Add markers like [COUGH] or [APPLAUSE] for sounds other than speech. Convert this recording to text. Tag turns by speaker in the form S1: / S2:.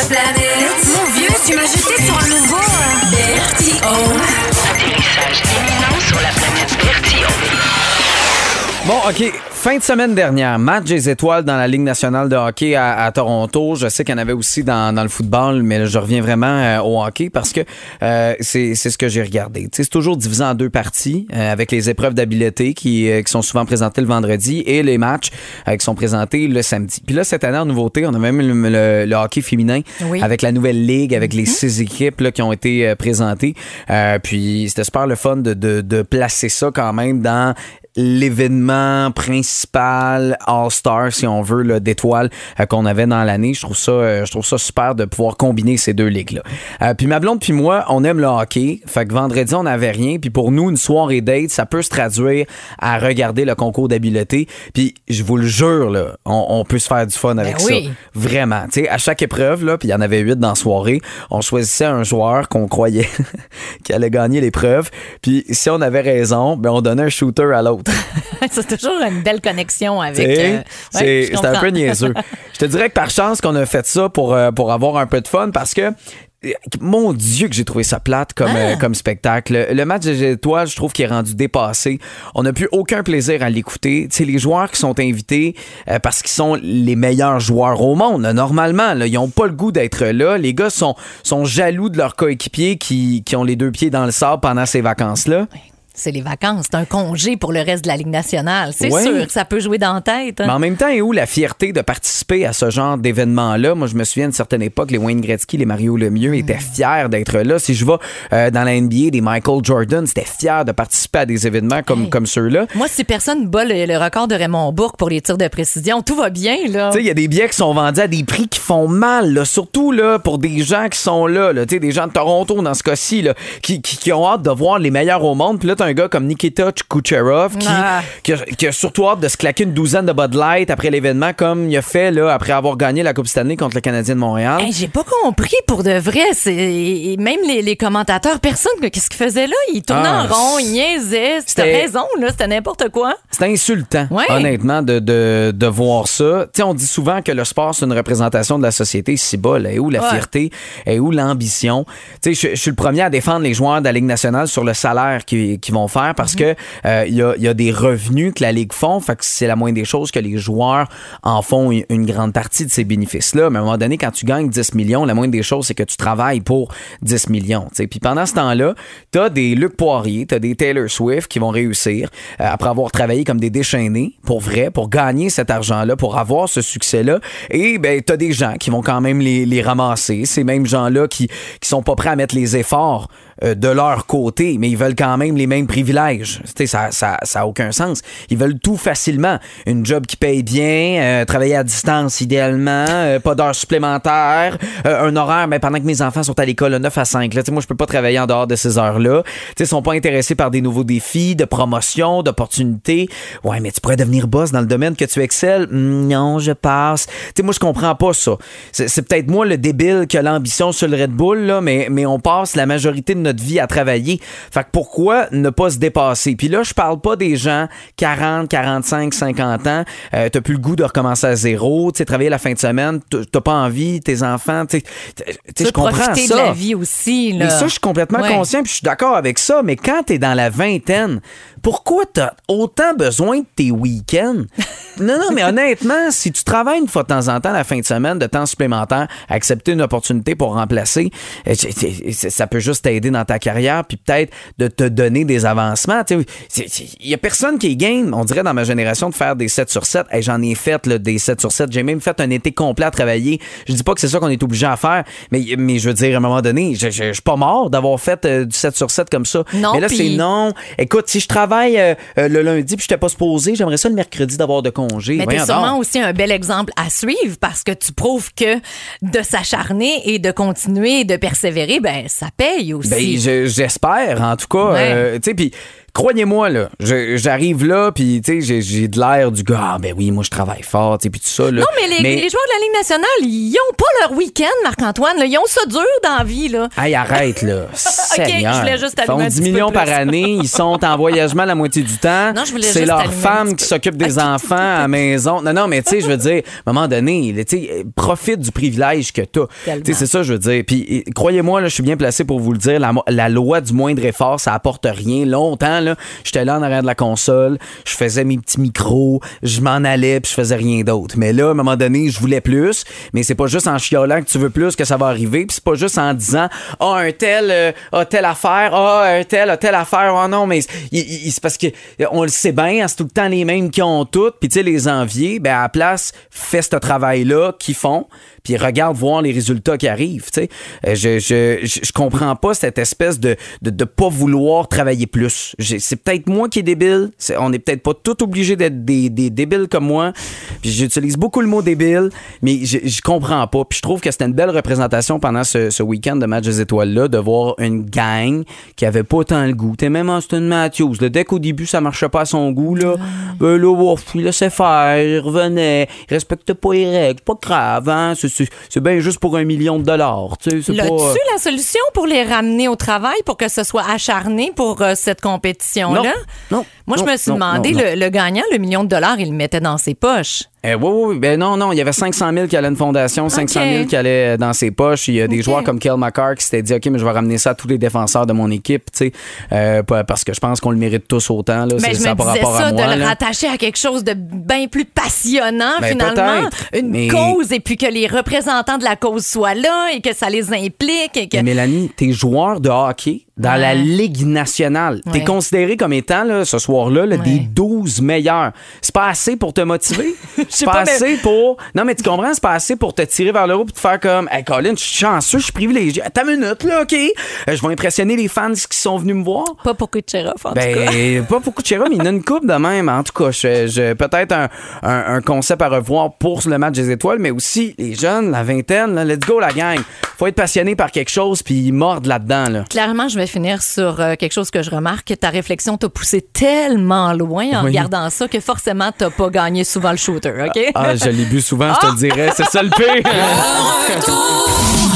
S1: la planète.
S2: Mon vieux, tu m'as jeté sur un nouveau. euh,
S1: Vertigo.
S3: Atterrissage imminent sur la planète.
S4: Bon, OK. Fin de semaine dernière, match des étoiles dans la Ligue nationale de hockey à, à Toronto. Je sais qu'il y en avait aussi dans, dans le football, mais je reviens vraiment euh, au hockey parce que euh, c'est ce que j'ai regardé. C'est toujours divisé en deux parties euh, avec les épreuves d'habileté qui, qui sont souvent présentées le vendredi et les matchs qui sont présentés le samedi. Puis là, cette année, en nouveauté, on a même le, le- le hockey féminin
S5: Oui.
S4: avec la nouvelle ligue, avec les six équipes là, qui ont été présentées. Puis c'était super le fun de, de, de placer ça quand même dans l'événement principal All-Star, si on veut, d'étoiles euh, qu'on avait dans l'année. Je trouve ça euh, je trouve ça super de pouvoir combiner ces deux ligues-là. Euh, puis ma blonde puis moi, on aime le hockey. Fait que vendredi, on n'avait rien. Puis pour nous, une soirée date, ça peut se traduire à regarder le concours d'habileté. Puis je vous le jure, là, on, on peut se faire du fun avec
S5: oui.
S4: ça. Vraiment. Tu sais, à chaque épreuve, là, puis il y en avait huit dans la soirée, on choisissait un joueur qu'on croyait [LAUGHS] qui allait gagner l'épreuve. Puis si on avait raison, ben on donnait un shooter à l'autre. [LAUGHS]
S5: c'est toujours une belle connexion avec. Euh, ouais,
S4: c'est un peu niaiseux. [LAUGHS] Je te dirais que par chance qu'on a fait ça pour, euh, pour avoir un peu de fun parce que. euh, Mon Dieu que j'ai trouvé ça plate comme,
S5: Ah.
S4: euh, comme spectacle. Le, match des étoiles, je trouve qu'il est rendu dépassé. On n'a plus aucun plaisir à l'écouter. Tu sais, les joueurs qui sont invités euh, parce qu'ils sont les meilleurs joueurs au monde, normalement, là, ils n'ont pas le goût d'être là. Les gars sont, sont jaloux de leurs coéquipiers qui, qui ont les deux pieds dans le sable pendant ces vacances-là.
S5: C'est les vacances, c'est un congé pour le reste de la Ligue nationale. C'est
S4: Ouais.
S5: sûr que ça peut jouer dans la tête. hein.
S4: Mais en même temps, est où la fierté de participer à ce genre d'événement-là? Moi, je me souviens d'une certaine époque, les Wayne Gretzky, les Mario Lemieux étaient fiers d'être là. Si je vais euh, dans la NBA, des Michael Jordan, c'était fiers de participer à des événements comme,
S5: Hey.
S4: comme ceux-là.
S5: Moi, si personne bat le, le record de Raymond Bourque pour les tirs de précision, tout va bien, là.
S4: Tu sais, il y a des billets qui sont vendus à des prix qui font mal, là, surtout là, pour des gens qui sont là, là, tu sais, des gens de Toronto dans ce cas-ci, là, qui, qui, qui ont hâte de voir les meilleurs au monde. Puis là, un gars comme Nikita Kucherov qui,
S5: Ah.
S4: qui, a, qui a surtout hâte de se claquer une douzaine de Bud Light après l'événement, comme il a fait là, après avoir gagné la Coupe Stanley contre le Canadien de Montréal.
S5: Hey, J'ai pas compris pour de vrai. C'est et même les, les commentateurs, personne, qu'est-ce qu'ils faisaient là? Ils tournaient
S4: Ah,
S5: en rond, ils niaisaient.
S4: C'était-
S5: raison, c'était n'importe quoi.
S4: C'est insultant,
S5: Ouais.
S4: honnêtement, de, de, de voir ça. Tu sais, on dit souvent que le sport, c'est une représentation de la société. Si bas, est où la
S5: Ouais.
S4: fierté? Est où l'ambition? Je, suis le premier à défendre les joueurs de la Ligue nationale sur le salaire qu'ils qu'ils vont faire parce que euh, il y, a, des revenus que la Ligue font. Fait que c'est la moindre des choses que les joueurs en font une, grande partie de ces bénéfices-là. Mais à un moment donné, quand tu gagnes 10 millions, la moindre des choses, c'est que tu travailles pour 10 millions. tu sais. Puis pendant ce temps-là, t'as des Luc Poirier, t'as des Taylor Swift qui vont réussir euh, après avoir travaillé comme des déchaînés pour vrai, pour gagner cet argent-là, pour avoir ce succès-là. Et ben t'as des gens qui vont quand même les, les ramasser. Ces mêmes gens-là qui, qui sont pas prêts à mettre les efforts euh, de leur côté, mais ils veulent quand même les mêmes privilèges. Tu sais, ça, ça, ça a aucun sens. Ils veulent tout facilement. Une job qui paye bien, euh, travailler à distance idéalement, euh, pas d'heures supplémentaires, euh, un horaire, mais pendant que mes enfants sont à l'école de 9 à 5. Là, moi, je peux pas travailler en dehors de ces heures-là. Ils sont pas intéressés par des nouveaux défis, de promotion, d'opportunités. Ouais, mais tu pourrais devenir boss dans le domaine que tu excelles. Hmm, Non, je passe. Tu sais, moi, je comprends pas ça. C'est peut-être moi le débile qui a l'ambition sur le Red Bull, là, mais, mais on passe la majorité de notre vie à travailler. Fait que pourquoi ne pas se dépasser? Puis là, je parle pas des gens 40, 45, 50 ans. Euh, t'as plus le goût de recommencer à zéro. Tu sais, travailler la fin de semaine. t'as- pas envie, tes enfants. Tu sais, je comprends ça.
S5: de la vie aussi, là.
S4: Mais ça, je suis complètement
S5: Ouais.
S4: conscient, puis je suis d'accord avec ça. Mais quand t'es dans la vingtaine, pourquoi t'as autant besoin de tes week-ends? [LAUGHS] non, non, mais honnêtement, si tu travailles une fois de temps en temps la fin de semaine de temps supplémentaire, accepter une opportunité pour remplacer, euh, ça peut juste t'aider dans ta carrière, puis peut-être de te donner des avancements. Il y a personne qui game, on dirait dans ma génération, de faire des 7 sur 7. Hey, J'en ai fait là, des 7 sur 7. J'ai même fait un été complet à travailler. Je dis pas que c'est ça qu'on est obligé à faire, mais, mais je veux dire, à un moment donné, je, je suis pas mort d'avoir fait euh, du 7 sur 7 comme ça.
S5: Non,
S4: mais là, c'est non. Écoute, si je travaille euh, euh, le lundi puis je t'ai pas supposé, j'aimerais ça le mercredi d'avoir de congé.
S5: Mais t'es sûrement
S4: donc.
S5: aussi un bel exemple à suivre parce que tu prouves que de s'acharner et de continuer et de persévérer, ben ça paye aussi.
S4: Ben, je- j'espère, en tout cas. Euh, puis croyez-moi, là, j'arrive là, puis tu sais, j'ai- de l'air du gars, ah, ben oui, moi, je travaille fort, tu sais, puis tout ça, là.
S5: Non, mais les, les joueurs de la Ligue nationale, ils ont pas leur week-end, Marc-Antoine. là. Ils ont ça dur dans la vie. Là.
S4: Hey, arrête, là. [LAUGHS] Seigneur.
S5: je voulais juste
S4: Ils font
S5: allumer un
S4: 10
S5: petit peu
S4: millions par année. Ils sont en voyagement la moitié du temps.
S5: Non, je voulais
S4: C'est leur femme qui s'occupe des enfants à la maison. Non, non, mais tu sais, je veux dire, à un moment donné, tu sais, profite du privilège que tu
S5: Tellement.
S4: Tu sais, c'est ça, je veux dire. Puis, croyez-moi, là, je suis bien placé pour vous le dire. La, la loi du moindre effort, ça apporte rien. Longtemps, j'étais là en arrière de la console, je faisais mes petits micros, je m'en allais, puis je faisais rien d'autre. Mais là, à un moment donné, je voulais plus. Mais c'est pas juste en chiolant que tu veux plus que ça va arriver. Puis c'est pas juste en disant, ah, un tel euh, a telle affaire, ah, un tel a telle affaire. Oh non, mais c'est parce que euh, on le sait bien, hein, c'est tout le temps les mêmes qui ont toutes. Puis tu sais, les envier, ben à la place, fais ce travail-là qu'ils font puis regarde voir les résultats qui arrivent. tu sais. Euh, Je, je, je, je comprends pas cette espèce de de, de pas vouloir travailler plus. C'est peut-être moi qui est débile. On n'est peut-être pas tout obligé d'être des, des débiles comme moi. J'utilise beaucoup le mot débile, mais je, comprends pas. Puis je trouve que c'était une belle représentation pendant ce, ce week-end de match des étoiles-là de voir une gang qui avait pas tant le goût. T'es même Austin Matthews. là, dès qu'au début ça marchait pas à son goût, là, ben là, ouf, il laissait faire, il revenait, il respectait pas les règles, pas grave, hein. C'est- bien juste pour un million de dollars. tu sais, c'est pas,
S5: L'as-tu
S4: euh,
S5: la solution pour les ramener au travail pour que ce soit acharné pour euh, cette compétition-là?
S4: Non, non,
S5: Moi, je me suis demandé. Le, le gagnant, le million de dollars, il le mettait dans ses poches.
S4: Eh, oui, oui, oui. Ben non, non, il y avait 500 000 qui allaient à une fondation, 500 000 qui allaient dans ses poches. Il y a des joueurs comme Kel McCarr qui s'étaient dit, OK, mais je vais ramener ça à tous les défenseurs de mon équipe, tu sais, euh, parce que je pense qu'on le mérite tous autant. Là,
S5: Ben, je
S4: ça
S5: me
S4: par
S5: disais
S4: rapport
S5: ça,
S4: à moi.
S5: de le
S4: là.
S5: rattacher à quelque chose de bien plus passionnant,
S4: Ben,
S5: finalement. Une
S4: mais-
S5: cause, et puis que les représentants de la cause soient là, et que ça les implique. Et que...
S4: Mais Mélanie, t'es joueur de hockey dans
S5: Ouais.
S4: la Ligue nationale. T'es considéré comme étant, là, ce soir-là, là, des
S5: Ouais.
S4: 12 meilleurs. C'est pas assez pour te motiver? [LAUGHS] C'est
S5: pas, mais-
S4: assez pour. Non, mais tu comprends, c'est pas assez pour te tirer vers le haut et te faire comme, hey, Colin, je suis chanceux, je suis privilégié. Attends une minute, là, OK? Euh, je vais impressionner les fans qui sont venus me voir.
S5: Pas pour Kucherov, en tout cas.
S4: Ben, [LAUGHS] pas beaucoup de Chera, mais il y a une coupe de même. En tout cas, je, je- peut-être un, un- un concept à revoir pour le match des étoiles, mais aussi les jeunes, la vingtaine, là, let's go la gang. Faut être passionné par quelque chose puis mordre là-dedans. Là.
S5: Clairement, je vais finir sur euh, quelque chose que je remarque. Ta réflexion t'a poussé tellement loin en
S4: Oui.
S5: regardant ça que forcément, t'as pas gagné souvent le shooter, OK?
S4: Ah, je l'ai bu souvent, je te le dirais. C'est ça le pire. [LAUGHS]